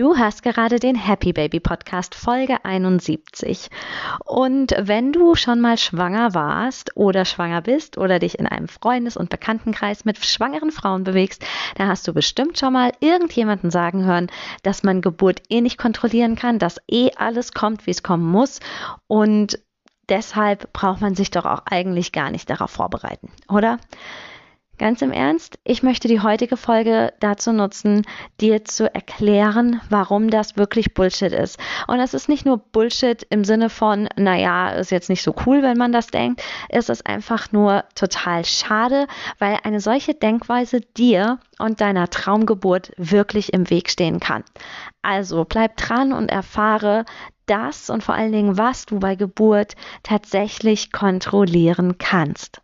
Du hörst gerade den Happy Baby Podcast Folge 71. Und wenn du schon mal schwanger warst oder schwanger bist oder dich in einem Freundes- und Bekanntenkreis mit schwangeren Frauen bewegst, dann hast du bestimmt schon mal irgendjemanden sagen hören, dass man Geburt eh nicht kontrollieren kann, dass eh alles kommt, wie es kommen muss und deshalb braucht man sich doch auch eigentlich gar nicht darauf vorbereiten, oder? Ganz im Ernst, ich möchte die heutige Folge dazu nutzen, dir zu erklären, warum das wirklich Bullshit ist. Und das ist nicht nur Bullshit im Sinne von, naja, ist jetzt nicht so cool, wenn man das denkt. Es ist einfach nur total schade, weil eine solche Denkweise dir und deiner Traumgeburt wirklich im Weg stehen kann. Also bleib dran und erfahre das und vor allen Dingen, was du bei Geburt tatsächlich kontrollieren kannst.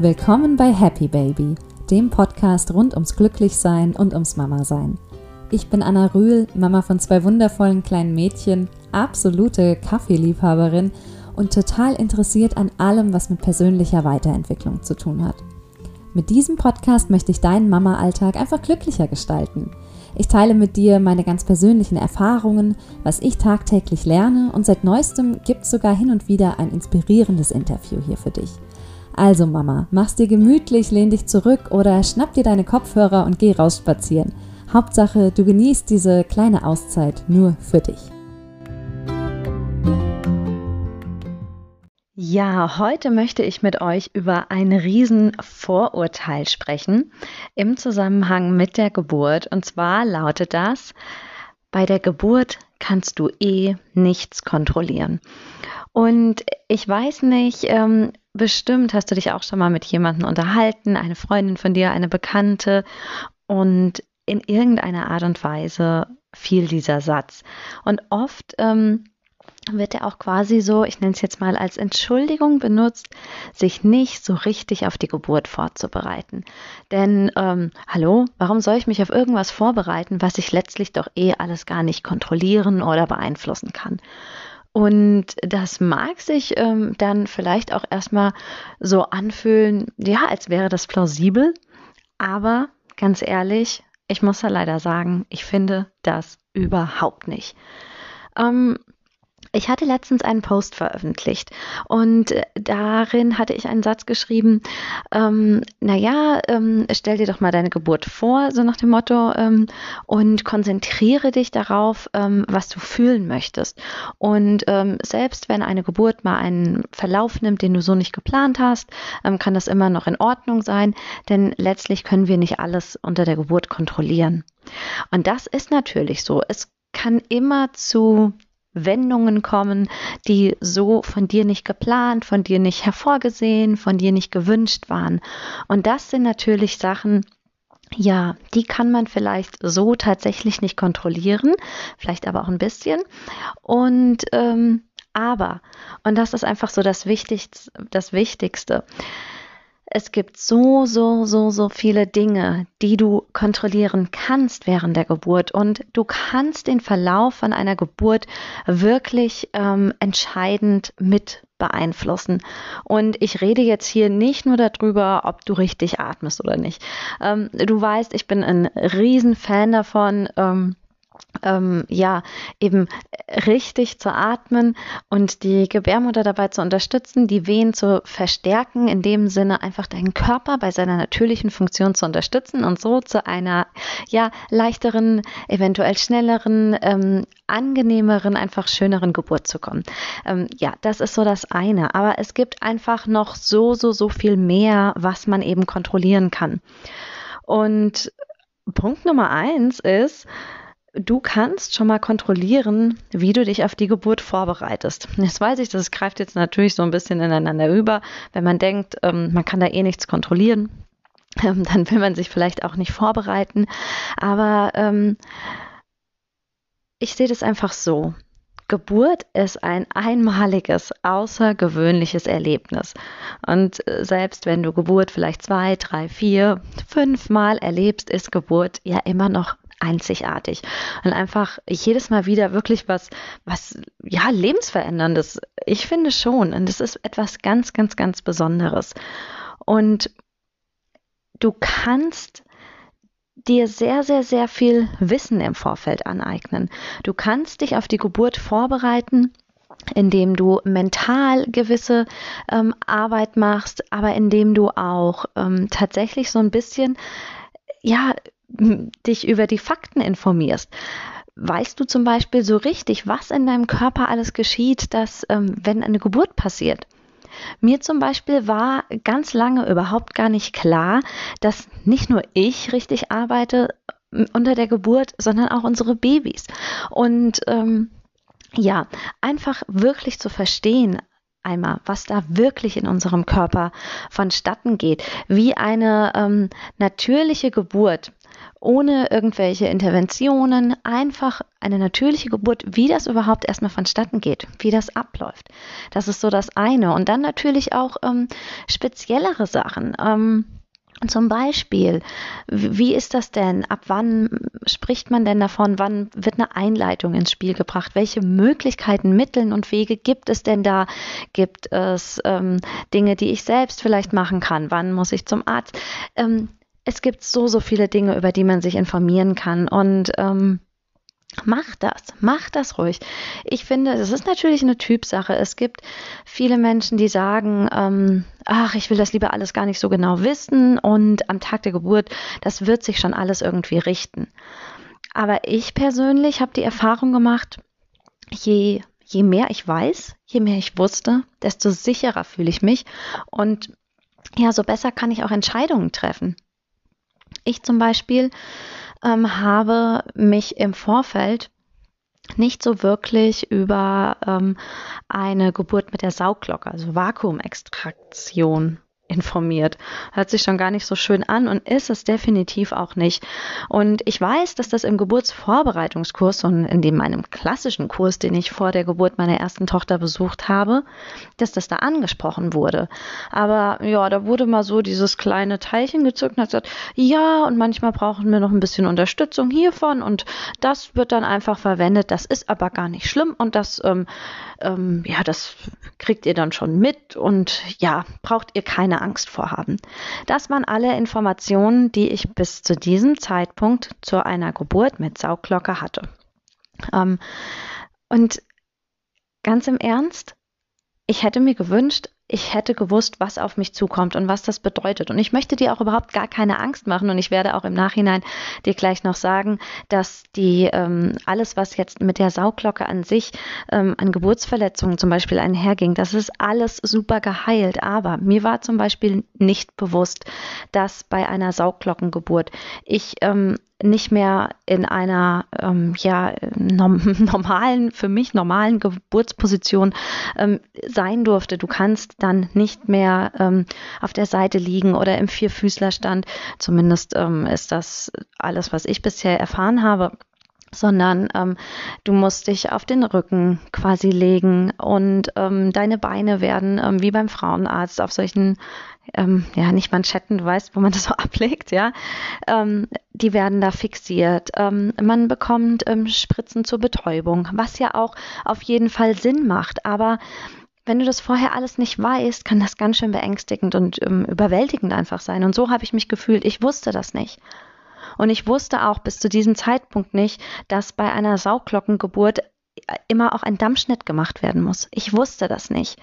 Willkommen bei Happy Baby, dem Podcast rund ums Glücklichsein und ums Mama-Sein. Ich bin Anna Rühl, Mama von zwei wundervollen kleinen Mädchen, absolute Kaffeeliebhaberin und total interessiert an allem, was mit persönlicher Weiterentwicklung zu tun hat. Mit diesem Podcast möchte ich deinen Mama-Alltag einfach glücklicher gestalten. Ich teile mit dir meine ganz persönlichen Erfahrungen, was ich tagtäglich lerne und seit neuestem gibt es sogar hin und wieder ein inspirierendes Interview hier für dich. Also Mama, mach's dir gemütlich, lehn dich zurück oder schnapp dir deine Kopfhörer und geh raus spazieren. Hauptsache, du genießt diese kleine Auszeit nur für dich. Ja, heute möchte ich mit euch über ein Riesenvorurteil sprechen im Zusammenhang mit der Geburt. Und zwar lautet das, bei der Geburt kannst du eh nichts kontrollieren. Und ich weiß nicht, ähm, bestimmt hast du dich auch schon mal mit jemandem unterhalten, eine Freundin von dir, eine Bekannte und in irgendeiner Art und Weise fiel dieser Satz. Und oft ähm, wird er auch quasi so, ich nenne es jetzt mal als Entschuldigung benutzt, sich nicht so richtig auf die Geburt vorzubereiten. Denn, ähm, hallo, warum soll ich mich auf irgendwas vorbereiten, was ich letztlich doch eh alles gar nicht kontrollieren oder beeinflussen kann? Und das mag sich ähm, dann vielleicht auch erstmal so anfühlen, ja, als wäre das plausibel. Aber ganz ehrlich, ich muss da leider sagen, ich finde das überhaupt nicht. Ähm, ich hatte letztens einen Post veröffentlicht und äh, darin hatte ich einen Satz geschrieben, ähm, naja, ähm, stell dir doch mal deine Geburt vor, so nach dem Motto, ähm, und konzentriere dich darauf, ähm, was du fühlen möchtest. Und ähm, selbst wenn eine Geburt mal einen Verlauf nimmt, den du so nicht geplant hast, ähm, kann das immer noch in Ordnung sein, denn letztlich können wir nicht alles unter der Geburt kontrollieren. Und das ist natürlich so. Es kann immer zu Wendungen kommen, die so von dir nicht geplant, von dir nicht hervorgesehen, von dir nicht gewünscht waren. Und das sind natürlich Sachen, ja, die kann man vielleicht so tatsächlich nicht kontrollieren, vielleicht aber auch ein bisschen. Und ähm, aber, und das ist einfach so das Wichtigste, das Wichtigste es gibt so, so, so, so viele Dinge, die du kontrollieren kannst während der Geburt und du kannst den Verlauf von einer Geburt wirklich ähm, entscheidend mit beeinflussen. Und ich rede jetzt hier nicht nur darüber, ob du richtig atmest oder nicht. Ähm, du weißt, ich bin ein Riesenfan davon. Ähm, ähm, ja, eben richtig zu atmen und die Gebärmutter dabei zu unterstützen, die Wehen zu verstärken, in dem Sinne einfach deinen Körper bei seiner natürlichen Funktion zu unterstützen und so zu einer ja leichteren, eventuell schnelleren, ähm, angenehmeren, einfach schöneren Geburt zu kommen. Ähm, ja, das ist so das eine. Aber es gibt einfach noch so, so, so viel mehr, was man eben kontrollieren kann. Und Punkt Nummer eins ist, Du kannst schon mal kontrollieren, wie du dich auf die Geburt vorbereitest. Jetzt weiß ich, das greift jetzt natürlich so ein bisschen ineinander über. Wenn man denkt, ähm, man kann da eh nichts kontrollieren, ähm, dann will man sich vielleicht auch nicht vorbereiten. Aber ähm, ich sehe das einfach so. Geburt ist ein einmaliges, außergewöhnliches Erlebnis. Und äh, selbst wenn du Geburt vielleicht zwei, drei, vier, fünf Mal erlebst, ist Geburt ja immer noch einzigartig und einfach jedes Mal wieder wirklich was, was, ja, lebensveränderndes. Ich finde schon. Und es ist etwas ganz, ganz, ganz Besonderes. Und du kannst dir sehr, sehr, sehr viel Wissen im Vorfeld aneignen. Du kannst dich auf die Geburt vorbereiten, indem du mental gewisse ähm, Arbeit machst, aber indem du auch ähm, tatsächlich so ein bisschen, ja, dich über die Fakten informierst. Weißt du zum Beispiel so richtig, was in deinem Körper alles geschieht, dass, ähm, wenn eine Geburt passiert? Mir zum Beispiel war ganz lange überhaupt gar nicht klar, dass nicht nur ich richtig arbeite unter der Geburt, sondern auch unsere Babys. Und ähm, ja, einfach wirklich zu verstehen, einmal, was da wirklich in unserem Körper vonstatten geht, wie eine ähm, natürliche Geburt ohne irgendwelche Interventionen, einfach eine natürliche Geburt, wie das überhaupt erstmal vonstatten geht, wie das abläuft. Das ist so das eine. Und dann natürlich auch ähm, speziellere Sachen. Ähm, zum Beispiel, wie ist das denn? Ab wann spricht man denn davon? Wann wird eine Einleitung ins Spiel gebracht? Welche Möglichkeiten, Mittel und Wege gibt es denn da? Gibt es ähm, Dinge, die ich selbst vielleicht machen kann? Wann muss ich zum Arzt? Ähm, es gibt so, so viele Dinge, über die man sich informieren kann. Und ähm, Mach das, mach das ruhig. Ich finde, es ist natürlich eine Typsache. Es gibt viele Menschen, die sagen, ähm, ach, ich will das lieber alles gar nicht so genau wissen und am Tag der Geburt, das wird sich schon alles irgendwie richten. Aber ich persönlich habe die Erfahrung gemacht, je, je mehr ich weiß, je mehr ich wusste, desto sicherer fühle ich mich und ja, so besser kann ich auch Entscheidungen treffen. Ich zum Beispiel ähm, habe mich im Vorfeld nicht so wirklich über ähm, eine Geburt mit der Sauglocke, also Vakuumextraktion informiert. Hört sich schon gar nicht so schön an und ist es definitiv auch nicht. Und ich weiß, dass das im Geburtsvorbereitungskurs und in dem meinem klassischen Kurs, den ich vor der Geburt meiner ersten Tochter besucht habe, dass das da angesprochen wurde. Aber ja, da wurde mal so dieses kleine Teilchen gezückt und hat gesagt, ja, und manchmal brauchen wir noch ein bisschen Unterstützung hiervon und das wird dann einfach verwendet. Das ist aber gar nicht schlimm und das, ähm, ähm, ja, das kriegt ihr dann schon mit und ja, braucht ihr keine keine Angst vorhaben. Das waren alle Informationen, die ich bis zu diesem Zeitpunkt zu einer Geburt mit Saugglocke hatte. Ähm, und ganz im Ernst, ich hätte mir gewünscht, ich hätte gewusst, was auf mich zukommt und was das bedeutet. Und ich möchte dir auch überhaupt gar keine Angst machen. Und ich werde auch im Nachhinein dir gleich noch sagen, dass die ähm, alles, was jetzt mit der Sauglocke an sich ähm, an Geburtsverletzungen zum Beispiel einherging, das ist alles super geheilt. Aber mir war zum Beispiel nicht bewusst, dass bei einer Sauglockengeburt ich ähm, nicht mehr in einer ähm, ja, normalen, für mich normalen Geburtsposition ähm, sein durfte. Du kannst dann nicht mehr ähm, auf der Seite liegen oder im Vierfüßlerstand. Zumindest ähm, ist das alles, was ich bisher erfahren habe sondern ähm, du musst dich auf den Rücken quasi legen und ähm, deine Beine werden ähm, wie beim Frauenarzt auf solchen ähm, ja, nicht Manschetten, du weißt, wo man das so ablegt, ja, ähm, die werden da fixiert. Ähm, man bekommt Spritzen zur Betäubung, was ja auch auf jeden Fall Sinn macht, aber wenn du das vorher alles nicht weißt, kann das ganz schön beängstigend und überwältigend einfach sein. Und so habe ich mich gefühlt. Ich wusste das nicht. Und ich wusste auch bis zu diesem Zeitpunkt nicht, dass bei einer Sauglockengeburt immer auch ein Dammschnitt gemacht werden muss. Ich wusste das nicht.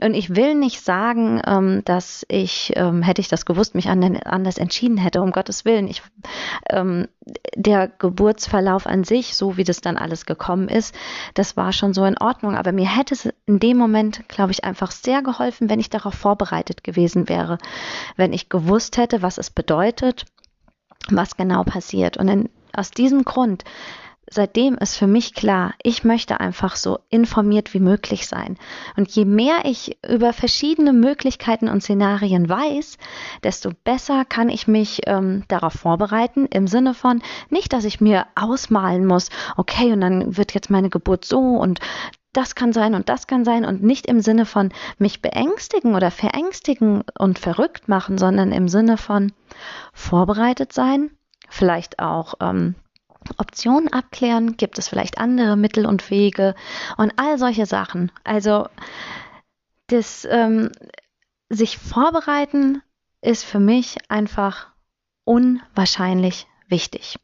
Und ich will nicht sagen, ähm, dass ich, ähm, hätte ich das gewusst, mich anders entschieden hätte, um Gottes Willen. Ich, ähm, der Geburtsverlauf an sich, so wie das dann alles gekommen ist, das war schon so in Ordnung. Aber mir hätte es in dem Moment, glaube ich, einfach sehr geholfen, wenn ich darauf vorbereitet gewesen wäre. Wenn ich gewusst hätte, was es bedeutet, was genau passiert. Und in, aus diesem Grund seitdem ist für mich klar, ich möchte einfach so informiert wie möglich sein. Und je mehr ich über verschiedene Möglichkeiten und Szenarien weiß, desto besser kann ich mich ähm, darauf vorbereiten, im Sinne von nicht, dass ich mir ausmalen muss, okay, und dann wird jetzt meine Geburt so und das kann sein und das kann sein und nicht im Sinne von mich beängstigen oder verängstigen und verrückt machen, sondern im Sinne von vorbereitet sein, vielleicht auch ähm, Optionen abklären, gibt es vielleicht andere Mittel und Wege und all solche Sachen. Also das ähm, sich vorbereiten ist für mich einfach unwahrscheinlich wichtig.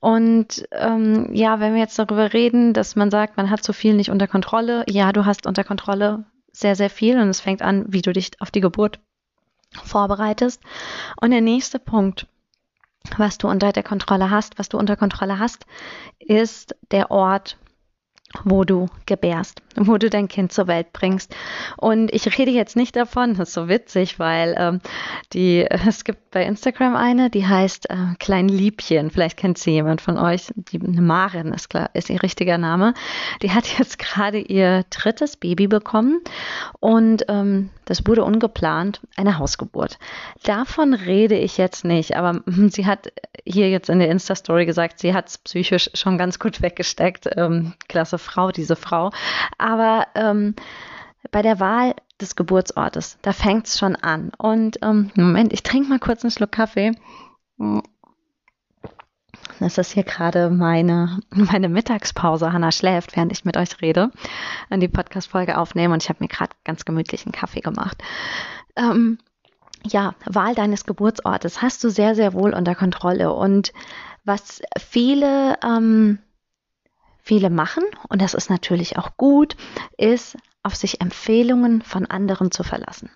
Und ähm, ja, wenn wir jetzt darüber reden, dass man sagt, man hat so viel nicht unter Kontrolle, ja, du hast unter Kontrolle sehr, sehr viel und es fängt an, wie du dich auf die Geburt vorbereitest. Und der nächste Punkt, was du unter der Kontrolle hast, was du unter Kontrolle hast, ist der Ort, wo du gebärst, wo du dein Kind zur Welt bringst. Und ich rede jetzt nicht davon, das ist so witzig, weil ähm, die, es gibt bei Instagram eine, die heißt äh, Klein Liebchen, vielleicht kennt sie jemand von euch, die Marin ist klar, ist ihr richtiger Name. Die hat jetzt gerade ihr drittes Baby bekommen und ähm, das wurde ungeplant, eine Hausgeburt. Davon rede ich jetzt nicht, aber sie hat hier jetzt in der Insta-Story gesagt, sie hat es psychisch schon ganz gut weggesteckt. Ähm, klasse Frau, diese Frau. Aber ähm, bei der Wahl des Geburtsortes, da fängt es schon an. Und ähm, Moment, ich trinke mal kurz einen Schluck Kaffee. Das ist hier gerade meine, meine Mittagspause. Hanna schläft, während ich mit euch rede, und die Podcast-Folge aufnehme. Und ich habe mir gerade ganz gemütlichen Kaffee gemacht. Ähm, ja, Wahl deines Geburtsortes hast du sehr, sehr wohl unter Kontrolle. Und was viele, ähm, viele machen, und das ist natürlich auch gut, ist, auf sich Empfehlungen von anderen zu verlassen.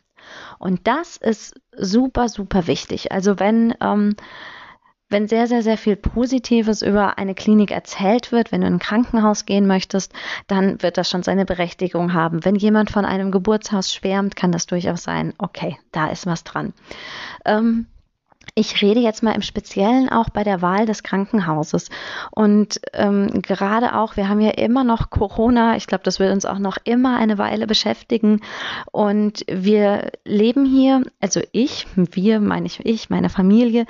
Und das ist super, super wichtig. Also wenn ähm, wenn sehr, sehr, sehr viel Positives über eine Klinik erzählt wird, wenn du in ein Krankenhaus gehen möchtest, dann wird das schon seine Berechtigung haben. Wenn jemand von einem Geburtshaus schwärmt, kann das durchaus sein, okay, da ist was dran. Ähm, ich rede jetzt mal im Speziellen auch bei der Wahl des Krankenhauses. Und ähm, gerade auch, wir haben ja immer noch Corona. Ich glaube, das wird uns auch noch immer eine Weile beschäftigen. Und wir leben hier, also ich, wir, meine ich, ich, meine Familie,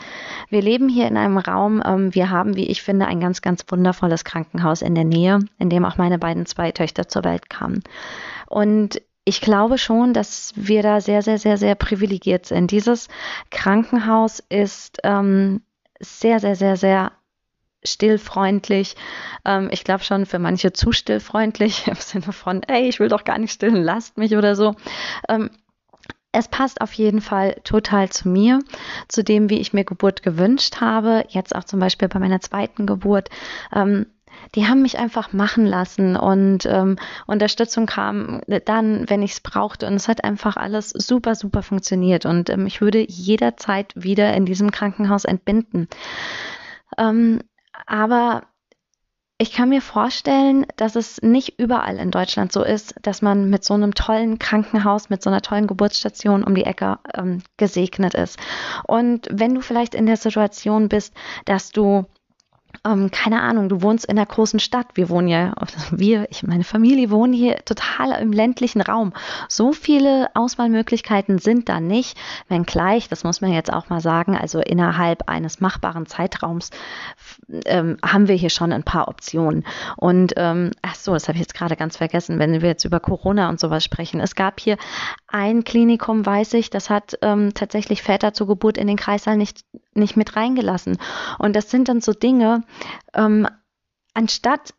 wir leben hier in einem Raum. Ähm, wir haben, wie ich finde, ein ganz, ganz wundervolles Krankenhaus in der Nähe, in dem auch meine beiden zwei Töchter zur Welt kamen. Und ich glaube schon, dass wir da sehr, sehr, sehr, sehr privilegiert sind. Dieses Krankenhaus ist ähm, sehr, sehr, sehr, sehr stillfreundlich. Ähm, ich glaube schon für manche zu stillfreundlich im Sinne von, ey, ich will doch gar nicht stillen, lasst mich oder so. Ähm, es passt auf jeden Fall total zu mir, zu dem, wie ich mir Geburt gewünscht habe. Jetzt auch zum Beispiel bei meiner zweiten Geburt. Ähm, die haben mich einfach machen lassen und ähm, Unterstützung kam dann, wenn ich es brauchte. Und es hat einfach alles super, super funktioniert. Und ähm, ich würde jederzeit wieder in diesem Krankenhaus entbinden. Ähm, aber ich kann mir vorstellen, dass es nicht überall in Deutschland so ist, dass man mit so einem tollen Krankenhaus, mit so einer tollen Geburtsstation um die Ecke ähm, gesegnet ist. Und wenn du vielleicht in der Situation bist, dass du ähm, keine Ahnung, du wohnst in einer großen Stadt. Wir wohnen ja, wir, ich, meine Familie wohnen hier total im ländlichen Raum. So viele Auswahlmöglichkeiten sind da nicht, wenngleich, das muss man jetzt auch mal sagen, also innerhalb eines machbaren Zeitraums ähm, haben wir hier schon ein paar Optionen. Und ähm, ach so, das habe ich jetzt gerade ganz vergessen, wenn wir jetzt über Corona und sowas sprechen. Es gab hier ein Klinikum, weiß ich, das hat ähm, tatsächlich Väter zur Geburt in den Kreissaal nicht, nicht mit reingelassen. Und das sind dann so Dinge, ähm, anstatt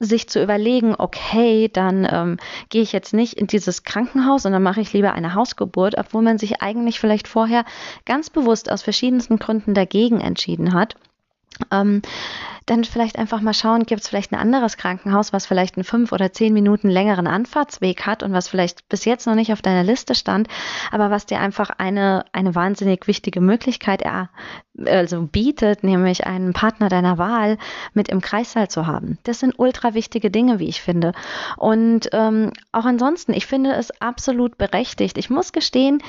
sich zu überlegen, okay, dann ähm, gehe ich jetzt nicht in dieses Krankenhaus und dann mache ich lieber eine Hausgeburt, obwohl man sich eigentlich vielleicht vorher ganz bewusst aus verschiedensten Gründen dagegen entschieden hat. Ähm, dann vielleicht einfach mal schauen, gibt es vielleicht ein anderes Krankenhaus, was vielleicht einen fünf oder zehn Minuten längeren Anfahrtsweg hat und was vielleicht bis jetzt noch nicht auf deiner Liste stand, aber was dir einfach eine, eine wahnsinnig wichtige Möglichkeit er, also bietet, nämlich einen Partner deiner Wahl mit im Kreissaal zu haben. Das sind ultra wichtige Dinge, wie ich finde. Und ähm, auch ansonsten, ich finde es absolut berechtigt. Ich muss gestehen,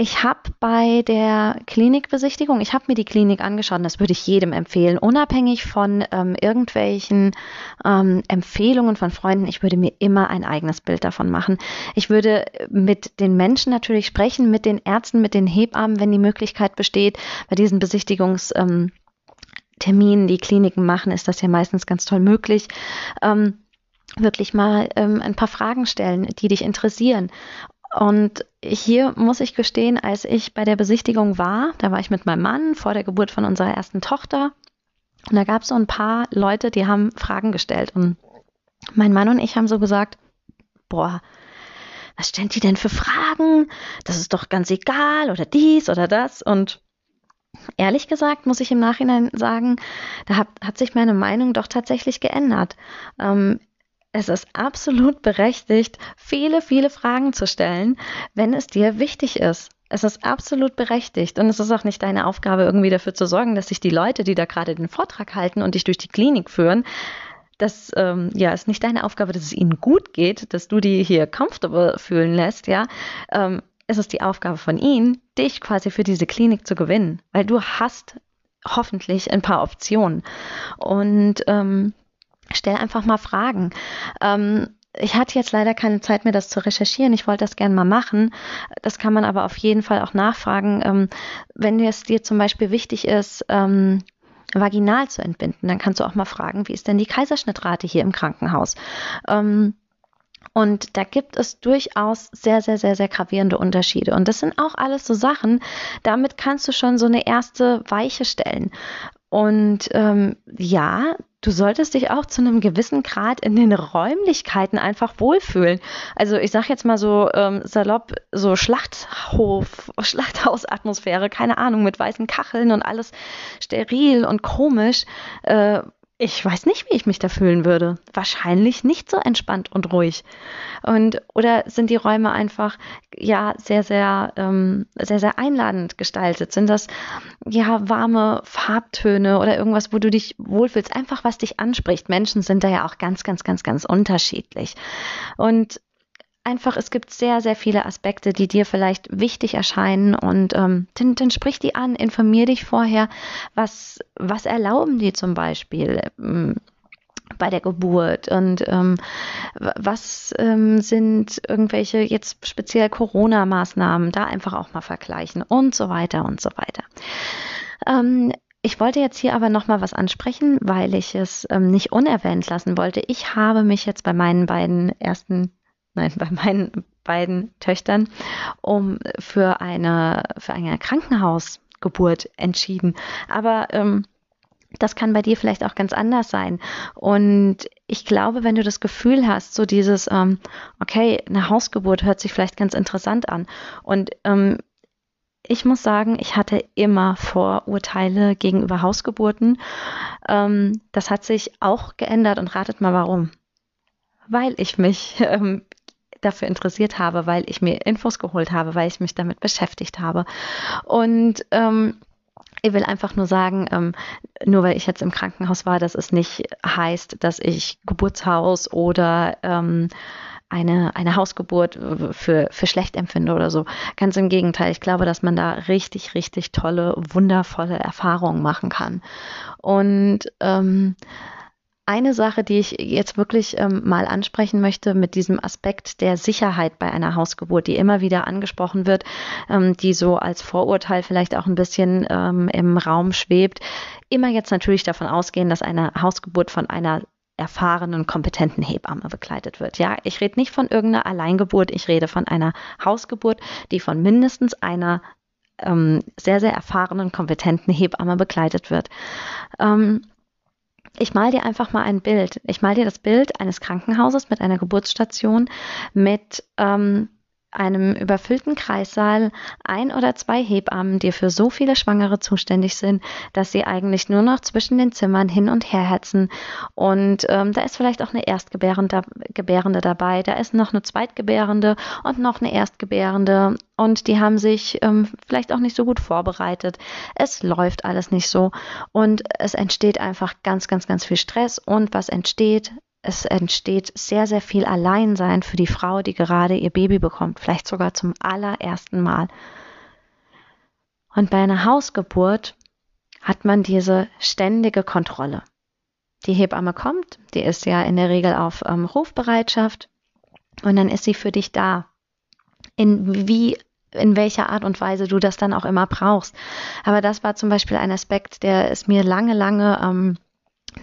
ich habe bei der Klinikbesichtigung, ich habe mir die Klinik angeschaut, und das würde ich jedem empfehlen, unabhängig von ähm, irgendwelchen ähm, Empfehlungen von Freunden. Ich würde mir immer ein eigenes Bild davon machen. Ich würde mit den Menschen natürlich sprechen, mit den Ärzten, mit den Hebammen, wenn die Möglichkeit besteht, bei diesen Besichtigungsterminen, ähm, die Kliniken machen, ist das ja meistens ganz toll möglich. Ähm, wirklich mal ähm, ein paar Fragen stellen, die dich interessieren. Und hier muss ich gestehen, als ich bei der Besichtigung war, da war ich mit meinem Mann vor der Geburt von unserer ersten Tochter. Und da gab es so ein paar Leute, die haben Fragen gestellt. Und mein Mann und ich haben so gesagt, boah, was stellen die denn für Fragen? Das ist doch ganz egal oder dies oder das. Und ehrlich gesagt, muss ich im Nachhinein sagen, da hat, hat sich meine Meinung doch tatsächlich geändert. Ähm, es ist absolut berechtigt, viele, viele Fragen zu stellen, wenn es dir wichtig ist. Es ist absolut berechtigt und es ist auch nicht deine Aufgabe, irgendwie dafür zu sorgen, dass sich die Leute, die da gerade den Vortrag halten und dich durch die Klinik führen, das ähm, ja ist nicht deine Aufgabe, dass es ihnen gut geht, dass du die hier comfortable fühlen lässt, ja. Ähm, es ist die Aufgabe von ihnen, dich quasi für diese Klinik zu gewinnen, weil du hast hoffentlich ein paar Optionen und ähm, stell einfach mal Fragen. Ähm, ich hatte jetzt leider keine Zeit mehr, das zu recherchieren. Ich wollte das gerne mal machen. Das kann man aber auf jeden Fall auch nachfragen. Ähm, wenn es dir zum Beispiel wichtig ist, ähm, vaginal zu entbinden, dann kannst du auch mal fragen, wie ist denn die Kaiserschnittrate hier im Krankenhaus? Ähm, und da gibt es durchaus sehr, sehr, sehr, sehr gravierende Unterschiede. Und das sind auch alles so Sachen, damit kannst du schon so eine erste Weiche stellen. Und ähm, ja, du solltest dich auch zu einem gewissen Grad in den Räumlichkeiten einfach wohlfühlen. Also ich sag jetzt mal so ähm, salopp, so Schlachthof, Schlachthausatmosphäre, keine Ahnung, mit weißen Kacheln und alles steril und komisch. Äh, ich weiß nicht, wie ich mich da fühlen würde. Wahrscheinlich nicht so entspannt und ruhig. Und oder sind die Räume einfach ja sehr, sehr, ähm, sehr, sehr einladend gestaltet? Sind das ja warme Farbtöne oder irgendwas, wo du dich wohlfühlst? Einfach was dich anspricht. Menschen sind da ja auch ganz, ganz, ganz, ganz unterschiedlich. Und einfach, es gibt sehr, sehr viele Aspekte, die dir vielleicht wichtig erscheinen und ähm, dann, dann sprich die an, informier dich vorher, was, was erlauben die zum Beispiel. Ähm, bei der Geburt und ähm, was ähm, sind irgendwelche jetzt speziell Corona-Maßnahmen, da einfach auch mal vergleichen und so weiter und so weiter. Ähm, ich wollte jetzt hier aber noch mal was ansprechen, weil ich es ähm, nicht unerwähnt lassen wollte. Ich habe mich jetzt bei meinen beiden ersten nein, bei meinen beiden Töchtern, um für eine, für eine Krankenhausgeburt entschieden. Aber ähm, das kann bei dir vielleicht auch ganz anders sein. Und ich glaube, wenn du das Gefühl hast, so dieses, ähm, okay, eine Hausgeburt hört sich vielleicht ganz interessant an. Und ähm, ich muss sagen, ich hatte immer Vorurteile gegenüber Hausgeburten. Ähm, das hat sich auch geändert und ratet mal warum. Weil ich mich ähm, dafür interessiert habe, weil ich mir Infos geholt habe, weil ich mich damit beschäftigt habe. Und ähm, ich will einfach nur sagen, ähm, nur weil ich jetzt im Krankenhaus war, dass es nicht heißt, dass ich Geburtshaus oder ähm, eine, eine Hausgeburt für, für schlecht empfinde oder so. Ganz im Gegenteil. Ich glaube, dass man da richtig, richtig tolle, wundervolle Erfahrungen machen kann. Und ähm, eine Sache, die ich jetzt wirklich ähm, mal ansprechen möchte mit diesem Aspekt der Sicherheit bei einer Hausgeburt, die immer wieder angesprochen wird, ähm, die so als Vorurteil vielleicht auch ein bisschen ähm, im Raum schwebt. Immer jetzt natürlich davon ausgehen, dass eine Hausgeburt von einer erfahrenen, kompetenten Hebamme begleitet wird. Ja, ich rede nicht von irgendeiner Alleingeburt, ich rede von einer Hausgeburt, die von mindestens einer ähm, sehr, sehr erfahrenen, kompetenten Hebamme begleitet wird. Ähm, ich mal dir einfach mal ein Bild. Ich mal dir das Bild eines Krankenhauses mit einer Geburtsstation mit ähm, einem überfüllten Kreissaal ein oder zwei Hebammen, die für so viele Schwangere zuständig sind, dass sie eigentlich nur noch zwischen den Zimmern hin und her hetzen. Und ähm, da ist vielleicht auch eine Erstgebärende Gebärende dabei, da ist noch eine Zweitgebärende und noch eine Erstgebärende. Und die haben sich ähm, vielleicht auch nicht so gut vorbereitet. Es läuft alles nicht so. Und es entsteht einfach ganz, ganz, ganz viel Stress. Und was entsteht? Es entsteht sehr, sehr viel Alleinsein für die Frau, die gerade ihr Baby bekommt, vielleicht sogar zum allerersten Mal. Und bei einer Hausgeburt hat man diese ständige Kontrolle. Die Hebamme kommt, die ist ja in der Regel auf ähm, Rufbereitschaft und dann ist sie für dich da. In wie in welcher Art und Weise du das dann auch immer brauchst. Aber das war zum Beispiel ein Aspekt, der ist mir lange, lange ähm,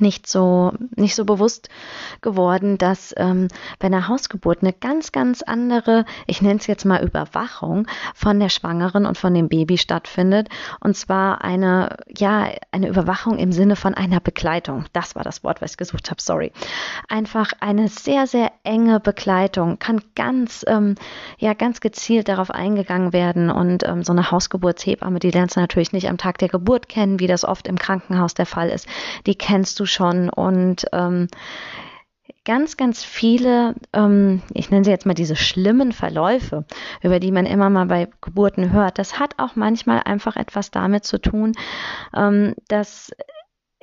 nicht so nicht so bewusst geworden, dass ähm, bei einer Hausgeburt eine ganz ganz andere, ich nenne es jetzt mal Überwachung von der Schwangeren und von dem Baby stattfindet und zwar eine ja eine Überwachung im Sinne von einer Begleitung. Das war das Wort, was ich gesucht habe. Sorry. Einfach eine sehr sehr enge Begleitung kann ganz ähm, ja ganz gezielt darauf eingegangen werden und ähm, so eine Hausgeburtshebamme, die lernst du natürlich nicht am Tag der Geburt kennen, wie das oft im Krankenhaus der Fall ist. Die kennst du schon. Und ähm, ganz, ganz viele, ähm, ich nenne sie jetzt mal diese schlimmen Verläufe, über die man immer mal bei Geburten hört, das hat auch manchmal einfach etwas damit zu tun, ähm, dass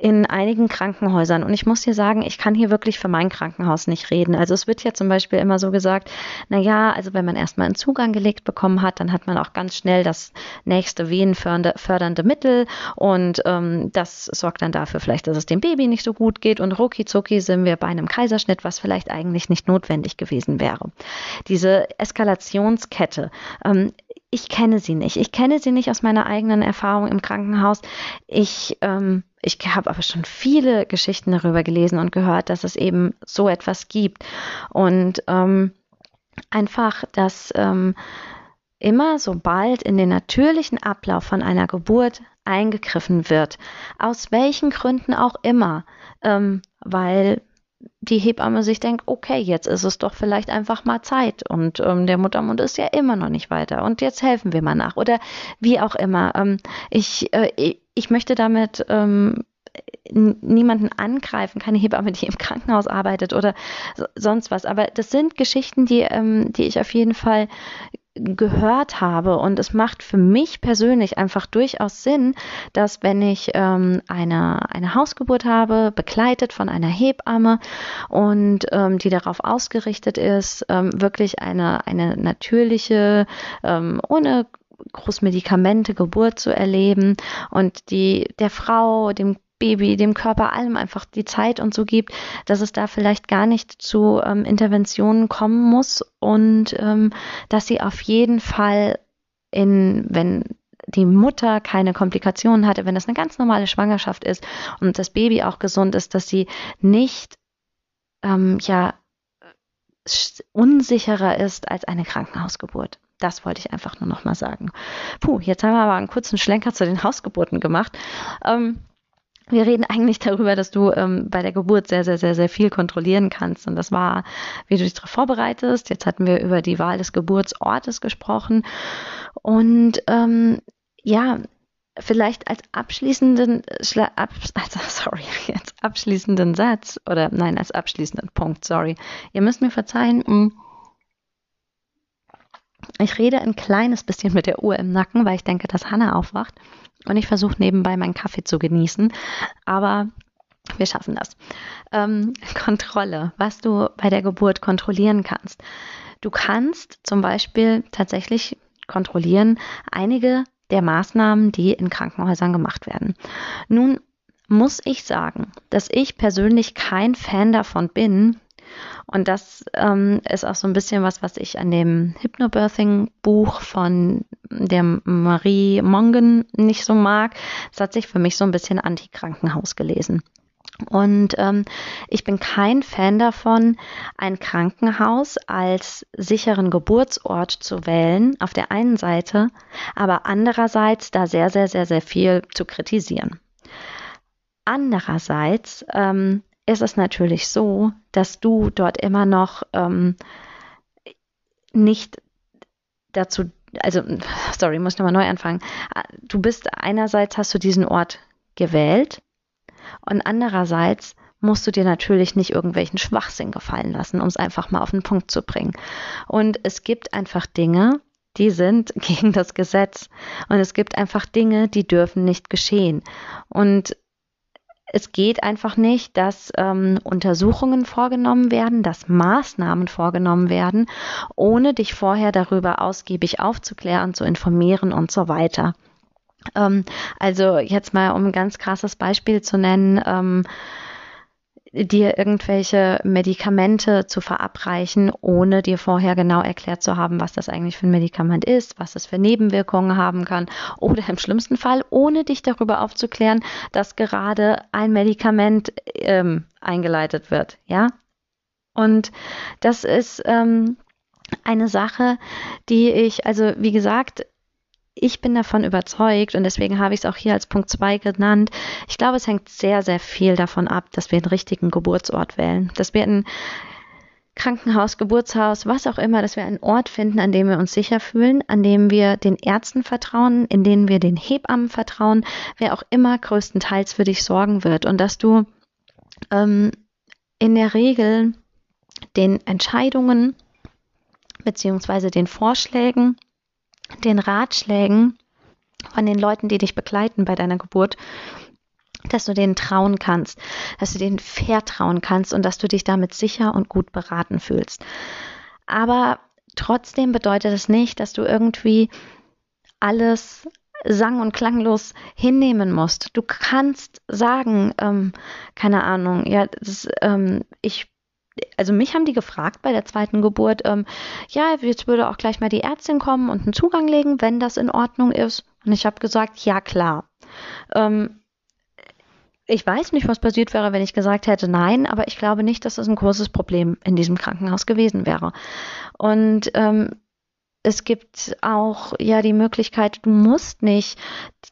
in einigen Krankenhäusern. Und ich muss dir sagen, ich kann hier wirklich für mein Krankenhaus nicht reden. Also es wird ja zum Beispiel immer so gesagt, na ja, also wenn man erstmal einen Zugang gelegt bekommen hat, dann hat man auch ganz schnell das nächste venenfördernde Mittel und ähm, das sorgt dann dafür vielleicht, dass es dem Baby nicht so gut geht und rucki zucki sind wir bei einem Kaiserschnitt, was vielleicht eigentlich nicht notwendig gewesen wäre. Diese Eskalationskette, ähm, ich kenne sie nicht. Ich kenne sie nicht aus meiner eigenen Erfahrung im Krankenhaus. Ich, ähm, ich habe aber schon viele Geschichten darüber gelesen und gehört, dass es eben so etwas gibt. Und ähm, einfach, dass ähm, immer sobald in den natürlichen Ablauf von einer Geburt eingegriffen wird, aus welchen Gründen auch immer, ähm, weil die Hebamme sich denkt, okay, jetzt ist es doch vielleicht einfach mal Zeit und ähm, der Muttermund ist ja immer noch nicht weiter und jetzt helfen wir mal nach oder wie auch immer. Ähm, ich, äh, ich möchte damit ähm, niemanden angreifen, keine Hebamme, die im Krankenhaus arbeitet oder so, sonst was. Aber das sind Geschichten, die, ähm, die ich auf jeden Fall gehört habe. Und es macht für mich persönlich einfach durchaus Sinn, dass wenn ich ähm, eine, eine Hausgeburt habe, begleitet von einer Hebamme und ähm, die darauf ausgerichtet ist, ähm, wirklich eine, eine natürliche, ähm, ohne Großmedikamente Geburt zu erleben und die der Frau, dem Baby, dem Körper, allem einfach die Zeit und so gibt, dass es da vielleicht gar nicht zu ähm, Interventionen kommen muss und ähm, dass sie auf jeden Fall in, wenn die Mutter keine Komplikationen hatte, wenn das eine ganz normale Schwangerschaft ist und das Baby auch gesund ist, dass sie nicht ähm, ja unsicherer ist als eine Krankenhausgeburt. Das wollte ich einfach nur noch mal sagen. Puh, jetzt haben wir aber einen kurzen Schlenker zu den Hausgeburten gemacht. Ähm, wir reden eigentlich darüber, dass du ähm, bei der Geburt sehr, sehr, sehr, sehr viel kontrollieren kannst. Und das war, wie du dich darauf vorbereitest. Jetzt hatten wir über die Wahl des Geburtsortes gesprochen. Und ähm, ja, vielleicht als abschließenden, ab, also, sorry, als abschließenden Satz oder nein, als abschließenden Punkt, sorry. Ihr müsst mir verzeihen. Hm. Ich rede ein kleines bisschen mit der Uhr im Nacken, weil ich denke, dass Hannah aufwacht und ich versuche nebenbei meinen Kaffee zu genießen. Aber wir schaffen das. Ähm, Kontrolle, was du bei der Geburt kontrollieren kannst. Du kannst zum Beispiel tatsächlich kontrollieren einige der Maßnahmen, die in Krankenhäusern gemacht werden. Nun muss ich sagen, dass ich persönlich kein Fan davon bin, und das ähm, ist auch so ein bisschen was, was ich an dem Hypnobirthing-Buch von der Marie Mongen nicht so mag. Das hat sich für mich so ein bisschen anti-Krankenhaus gelesen. Und ähm, ich bin kein Fan davon, ein Krankenhaus als sicheren Geburtsort zu wählen, auf der einen Seite, aber andererseits da sehr, sehr, sehr, sehr viel zu kritisieren. Andererseits ähm, ist es natürlich so, dass du dort immer noch ähm, nicht dazu, also, sorry, muss nochmal neu anfangen. Du bist einerseits hast du diesen Ort gewählt und andererseits musst du dir natürlich nicht irgendwelchen Schwachsinn gefallen lassen, um es einfach mal auf den Punkt zu bringen. Und es gibt einfach Dinge, die sind gegen das Gesetz. Und es gibt einfach Dinge, die dürfen nicht geschehen. Und es geht einfach nicht, dass ähm, Untersuchungen vorgenommen werden, dass Maßnahmen vorgenommen werden, ohne dich vorher darüber ausgiebig aufzuklären, zu informieren und so weiter. Ähm, also jetzt mal, um ein ganz krasses Beispiel zu nennen, ähm, dir irgendwelche Medikamente zu verabreichen, ohne dir vorher genau erklärt zu haben, was das eigentlich für ein Medikament ist, was es für Nebenwirkungen haben kann oder im schlimmsten Fall, ohne dich darüber aufzuklären, dass gerade ein Medikament ähm, eingeleitet wird, ja. Und das ist ähm, eine Sache, die ich, also wie gesagt, ich bin davon überzeugt und deswegen habe ich es auch hier als Punkt 2 genannt. Ich glaube, es hängt sehr, sehr viel davon ab, dass wir einen richtigen Geburtsort wählen, dass wir ein Krankenhaus, Geburtshaus, was auch immer, dass wir einen Ort finden, an dem wir uns sicher fühlen, an dem wir den Ärzten vertrauen, in denen wir den Hebammen vertrauen, wer auch immer größtenteils für dich sorgen wird und dass du ähm, in der Regel den Entscheidungen beziehungsweise den Vorschlägen den Ratschlägen von den Leuten, die dich begleiten bei deiner Geburt, dass du denen trauen kannst, dass du denen vertrauen kannst und dass du dich damit sicher und gut beraten fühlst. Aber trotzdem bedeutet es das nicht, dass du irgendwie alles sang- und klanglos hinnehmen musst. Du kannst sagen, ähm, keine Ahnung, ja, das, ähm, ich also mich haben die gefragt bei der zweiten Geburt, ähm, ja, jetzt würde auch gleich mal die Ärztin kommen und einen Zugang legen, wenn das in Ordnung ist. Und ich habe gesagt, ja klar. Ähm, ich weiß nicht, was passiert wäre, wenn ich gesagt hätte nein, aber ich glaube nicht, dass das ein großes Problem in diesem Krankenhaus gewesen wäre. Und ähm, es gibt auch ja die Möglichkeit, du musst nicht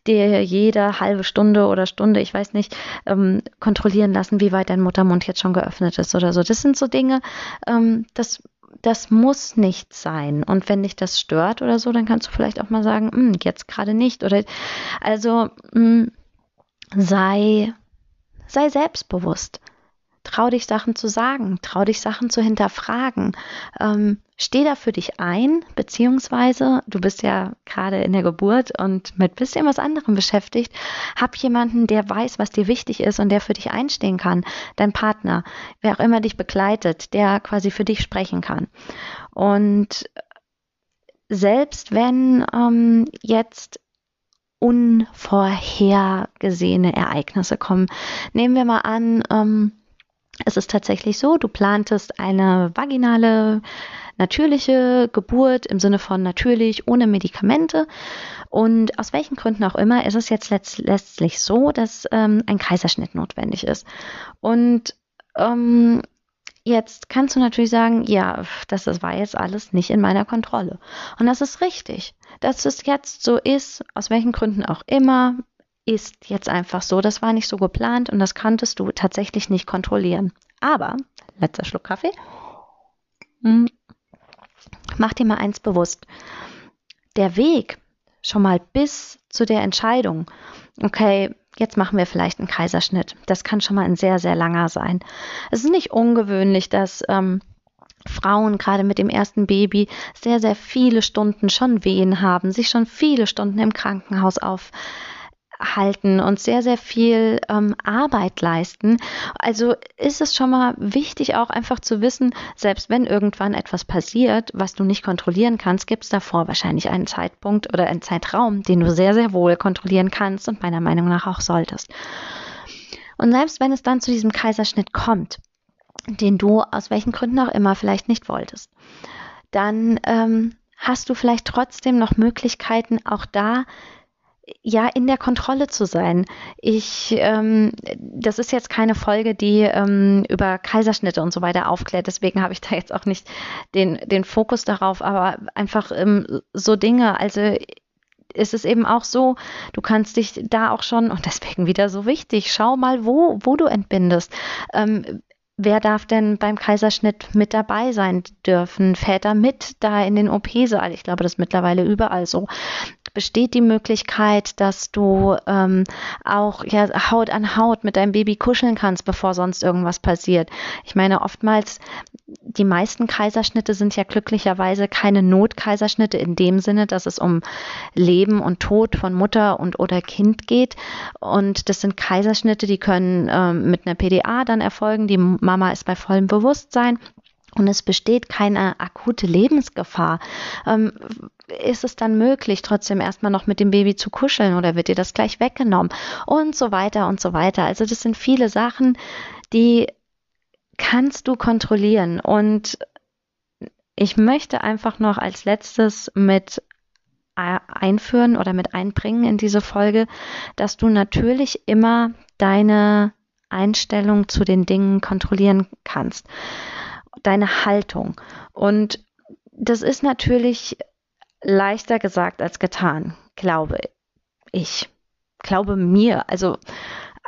dir jede halbe Stunde oder Stunde, ich weiß nicht, ähm, kontrollieren lassen, wie weit dein Muttermund jetzt schon geöffnet ist oder so. Das sind so Dinge, ähm, das das muss nicht sein. Und wenn dich das stört oder so, dann kannst du vielleicht auch mal sagen, hm, jetzt gerade nicht. Oder also mh, hm, sei, sei selbstbewusst. Trau dich Sachen zu sagen, trau dich Sachen zu hinterfragen. Ähm, steh da für dich ein, beziehungsweise du bist ja gerade in der Geburt und mit bisschen was anderem beschäftigt. Hab jemanden, der weiß, was dir wichtig ist und der für dich einstehen kann. Dein Partner, wer auch immer dich begleitet, der quasi für dich sprechen kann. Und selbst wenn ähm, jetzt unvorhergesehene Ereignisse kommen, nehmen wir mal an, ähm, es ist tatsächlich so, du plantest eine vaginale, natürliche Geburt im Sinne von natürlich, ohne Medikamente. Und aus welchen Gründen auch immer ist es jetzt letztlich so, dass ähm, ein Kaiserschnitt notwendig ist. Und ähm, Jetzt kannst du natürlich sagen, ja, das, das war jetzt alles nicht in meiner Kontrolle. Und das ist richtig. Dass es jetzt so ist, aus welchen Gründen auch immer, ist jetzt einfach so. Das war nicht so geplant und das konntest du tatsächlich nicht kontrollieren. Aber, letzter Schluck Kaffee, hm, mach dir mal eins bewusst. Der Weg schon mal bis zu der Entscheidung, okay, jetzt machen wir vielleicht einen Kaiserschnitt. Das kann schon mal ein sehr, sehr langer sein. Es ist nicht ungewöhnlich, dass ähm, Frauen gerade mit dem ersten Baby sehr, sehr viele Stunden schon Wehen haben, sich schon viele Stunden im Krankenhaus auf halten und sehr, sehr viel ähm, Arbeit leisten. Also ist es schon mal wichtig, auch einfach zu wissen, selbst wenn irgendwann etwas passiert, was du nicht kontrollieren kannst, gibt es davor wahrscheinlich einen Zeitpunkt oder einen Zeitraum, den du sehr, sehr wohl kontrollieren kannst und meiner Meinung nach auch solltest. Und selbst wenn es dann zu diesem Kaiserschnitt kommt, den du aus welchen Gründen auch immer vielleicht nicht wolltest, dann ähm, hast du vielleicht trotzdem noch Möglichkeiten, auch da ja in der Kontrolle zu sein. Ich, ähm, das ist jetzt keine Folge, die ähm, über Kaiserschnitte und so weiter aufklärt. Deswegen habe ich da jetzt auch nicht den, den Fokus darauf, aber einfach ähm, so Dinge. Also ist es eben auch so, du kannst dich da auch schon, und deswegen wieder so wichtig, schau mal, wo, wo du entbindest. Ähm, wer darf denn beim Kaiserschnitt mit dabei sein dürfen? Väter mit da in den OP-Saal? Ich glaube, das ist mittlerweile überall so besteht die Möglichkeit, dass du ähm, auch ja, Haut an Haut mit deinem Baby kuscheln kannst, bevor sonst irgendwas passiert. Ich meine, oftmals, die meisten Kaiserschnitte sind ja glücklicherweise keine Notkaiserschnitte in dem Sinne, dass es um Leben und Tod von Mutter und oder Kind geht. Und das sind Kaiserschnitte, die können ähm, mit einer PDA dann erfolgen. Die Mama ist bei vollem Bewusstsein und es besteht keine akute Lebensgefahr, ähm, ist es dann möglich, trotzdem erstmal noch mit dem Baby zu kuscheln oder wird dir das gleich weggenommen und so weiter und so weiter. Also das sind viele Sachen, die kannst du kontrollieren. Und ich möchte einfach noch als letztes mit einführen oder mit einbringen in diese Folge, dass du natürlich immer deine Einstellung zu den Dingen kontrollieren kannst. Deine Haltung. Und das ist natürlich leichter gesagt als getan, glaube ich. Glaube mir. Also,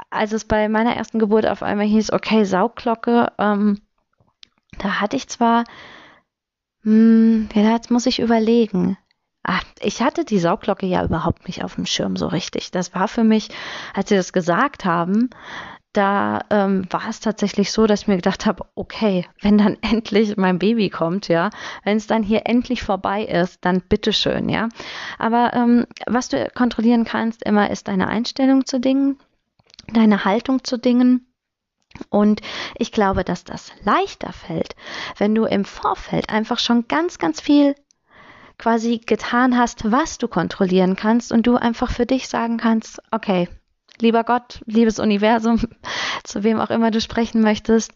als es bei meiner ersten Geburt auf einmal hieß, okay, Saugglocke, ähm, da hatte ich zwar, hm, ja, jetzt muss ich überlegen. Ach, ich hatte die Saugglocke ja überhaupt nicht auf dem Schirm so richtig. Das war für mich, als sie das gesagt haben, da ähm, war es tatsächlich so, dass ich mir gedacht habe, okay, wenn dann endlich mein Baby kommt, ja, wenn es dann hier endlich vorbei ist, dann bitteschön, ja. Aber ähm, was du kontrollieren kannst immer, ist deine Einstellung zu Dingen, deine Haltung zu Dingen. Und ich glaube, dass das leichter fällt, wenn du im Vorfeld einfach schon ganz, ganz viel quasi getan hast, was du kontrollieren kannst und du einfach für dich sagen kannst, okay, lieber Gott, liebes Universum, zu wem auch immer du sprechen möchtest,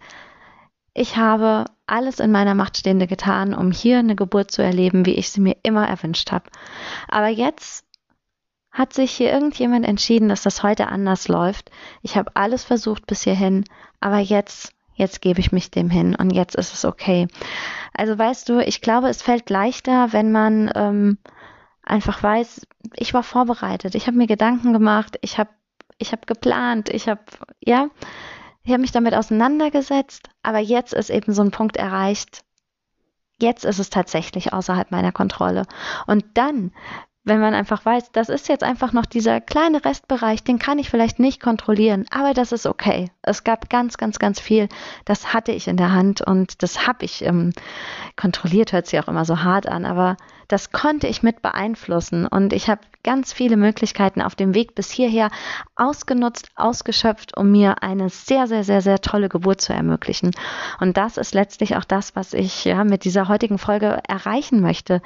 ich habe alles in meiner Macht Stehende getan, um hier eine Geburt zu erleben, wie ich sie mir immer erwünscht habe. Aber jetzt hat sich hier irgendjemand entschieden, dass das heute anders läuft. Ich habe alles versucht bis hierhin, aber jetzt, jetzt gebe ich mich dem hin und jetzt ist es okay. Also weißt du, ich glaube, es fällt leichter, wenn man ähm, einfach weiß, ich war vorbereitet, ich habe mir Gedanken gemacht, ich habe ich habe geplant, ich habe, ja, ich habe mich damit auseinandergesetzt, aber jetzt ist eben so ein Punkt erreicht. Jetzt ist es tatsächlich außerhalb meiner Kontrolle. Und dann wenn man einfach weiß, das ist jetzt einfach noch dieser kleine Restbereich, den kann ich vielleicht nicht kontrollieren, aber das ist okay. Es gab ganz, ganz, ganz viel, das hatte ich in der Hand und das habe ich ähm, kontrolliert, hört sich auch immer so hart an, aber das konnte ich mit beeinflussen und ich habe ganz viele Möglichkeiten auf dem Weg bis hierher ausgenutzt, ausgeschöpft, um mir eine sehr, sehr, sehr, sehr tolle Geburt zu ermöglichen. Und das ist letztlich auch das, was ich ja mit dieser heutigen Folge erreichen möchte.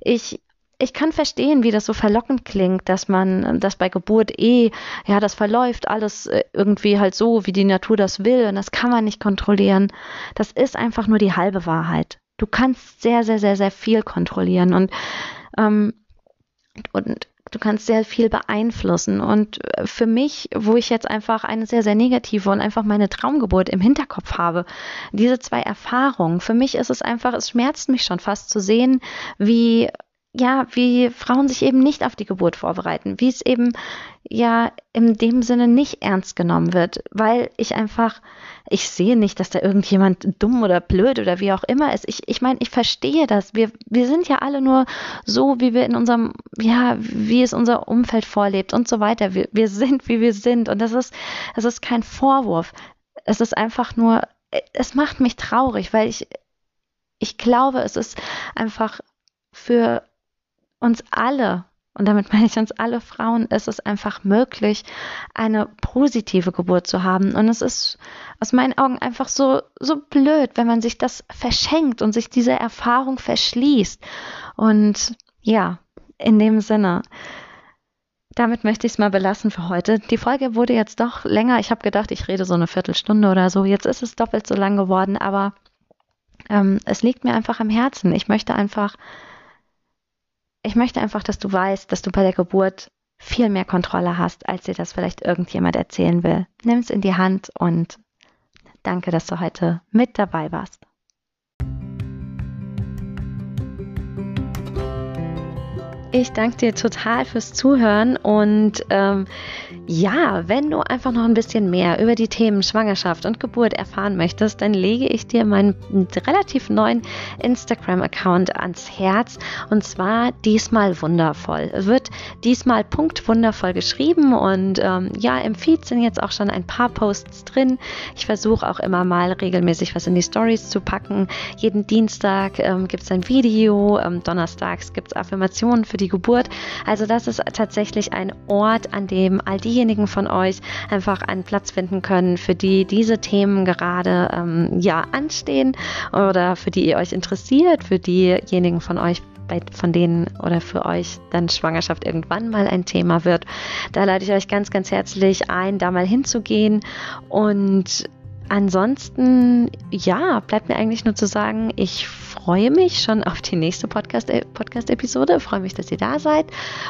Ich ich kann verstehen, wie das so verlockend klingt, dass man, dass bei Geburt eh, ja, das verläuft alles äh, irgendwie halt so, wie die Natur das will und das kann man nicht kontrollieren. Das ist einfach nur die halbe Wahrheit. Du kannst sehr, sehr, sehr, sehr viel kontrollieren und, ähm, und du kannst sehr viel beeinflussen. Und äh, für mich, wo ich jetzt einfach eine sehr, sehr negative und einfach meine Traumgeburt im Hinterkopf habe, diese zwei Erfahrungen, für mich ist es einfach, es schmerzt mich schon fast zu sehen, wie ja, wie Frauen sich eben nicht auf die Geburt vorbereiten, wie es eben ja in dem Sinne nicht ernst genommen wird, weil ich einfach, ich sehe nicht, dass da irgendjemand dumm oder blöd oder wie auch immer ist. Ich, ich meine, ich verstehe das. Wir, wir sind ja alle nur so, wie wir in unserem, ja, wie es unser Umfeld vorlebt und so weiter. Wir, wir sind, wie wir sind. Und das ist, das ist kein Vorwurf. Es ist einfach nur, es macht mich traurig, weil ich, ich glaube, es ist einfach für uns alle, und damit meine ich uns alle Frauen, ist es einfach möglich, eine positive Geburt zu haben. Und es ist aus meinen Augen einfach so, so blöd, wenn man sich das verschenkt und sich diese Erfahrung verschließt. Und ja, in dem Sinne, damit möchte ich es mal belassen für heute. Die Folge wurde jetzt doch länger. Ich habe gedacht, ich rede so eine Viertelstunde oder so. Jetzt ist es doppelt so lang geworden, aber ähm, es liegt mir einfach am Herzen. Ich möchte einfach ich möchte einfach, dass du weißt, dass du bei der Geburt viel mehr Kontrolle hast, als dir das vielleicht irgendjemand erzählen will. Nimm es in die Hand und danke, dass du heute mit dabei warst. Ich danke dir total fürs Zuhören und ähm, ja, wenn du einfach noch ein bisschen mehr über die Themen Schwangerschaft und Geburt erfahren möchtest, dann lege ich dir meinen relativ neuen Instagram-Account ans Herz und zwar diesmal wundervoll. Wird diesmal Punkt wundervoll geschrieben und ähm, ja, im Feed sind jetzt auch schon ein paar Posts drin. Ich versuche auch immer mal regelmäßig was in die Stories zu packen. Jeden Dienstag ähm, gibt es ein Video, ähm, donnerstags gibt es Affirmationen für die Geburt. Also das ist tatsächlich ein Ort, an dem all die diejenigen von euch einfach einen Platz finden können, für die diese Themen gerade ähm, ja anstehen oder für die ihr euch interessiert, für diejenigen von euch, von denen oder für euch dann Schwangerschaft irgendwann mal ein Thema wird. Da lade ich euch ganz, ganz herzlich ein, da mal hinzugehen und ansonsten, ja, bleibt mir eigentlich nur zu sagen, ich freue mich schon auf die nächste Podcast-Episode. Podcast freue mich, dass ihr da seid.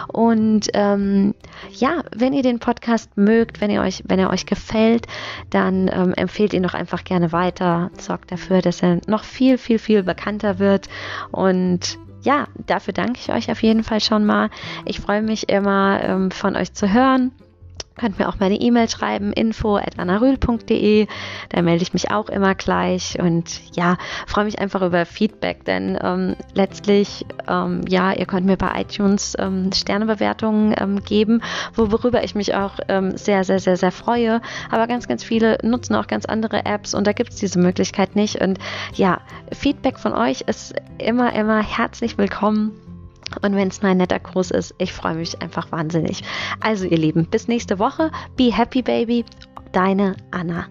Und ähm, ja, wenn ihr den Podcast mögt, wenn ihr euch, wenn er euch gefällt, dann ähm, empfehlt ihn doch einfach gerne weiter. Sorgt dafür, dass er noch viel, viel, viel bekannter wird. Und ja, dafür danke ich euch auf jeden Fall schon mal. Ich freue mich immer ähm, von euch zu hören. Könnt mir auch meine E-Mail schreiben, info at info.anarül.de. Da melde ich mich auch immer gleich und ja, freue mich einfach über Feedback, denn ähm, letztlich, ähm, ja, ihr könnt mir bei iTunes ähm, Sternebewertungen ähm, geben, worüber ich mich auch ähm, sehr, sehr, sehr, sehr freue. Aber ganz, ganz viele nutzen auch ganz andere Apps und da gibt es diese Möglichkeit nicht. Und ja, Feedback von euch ist immer, immer herzlich willkommen. Und wenn es ein netter Gruß ist, ich freue mich einfach wahnsinnig. Also ihr Lieben, bis nächste Woche. Be happy, baby. Deine Anna.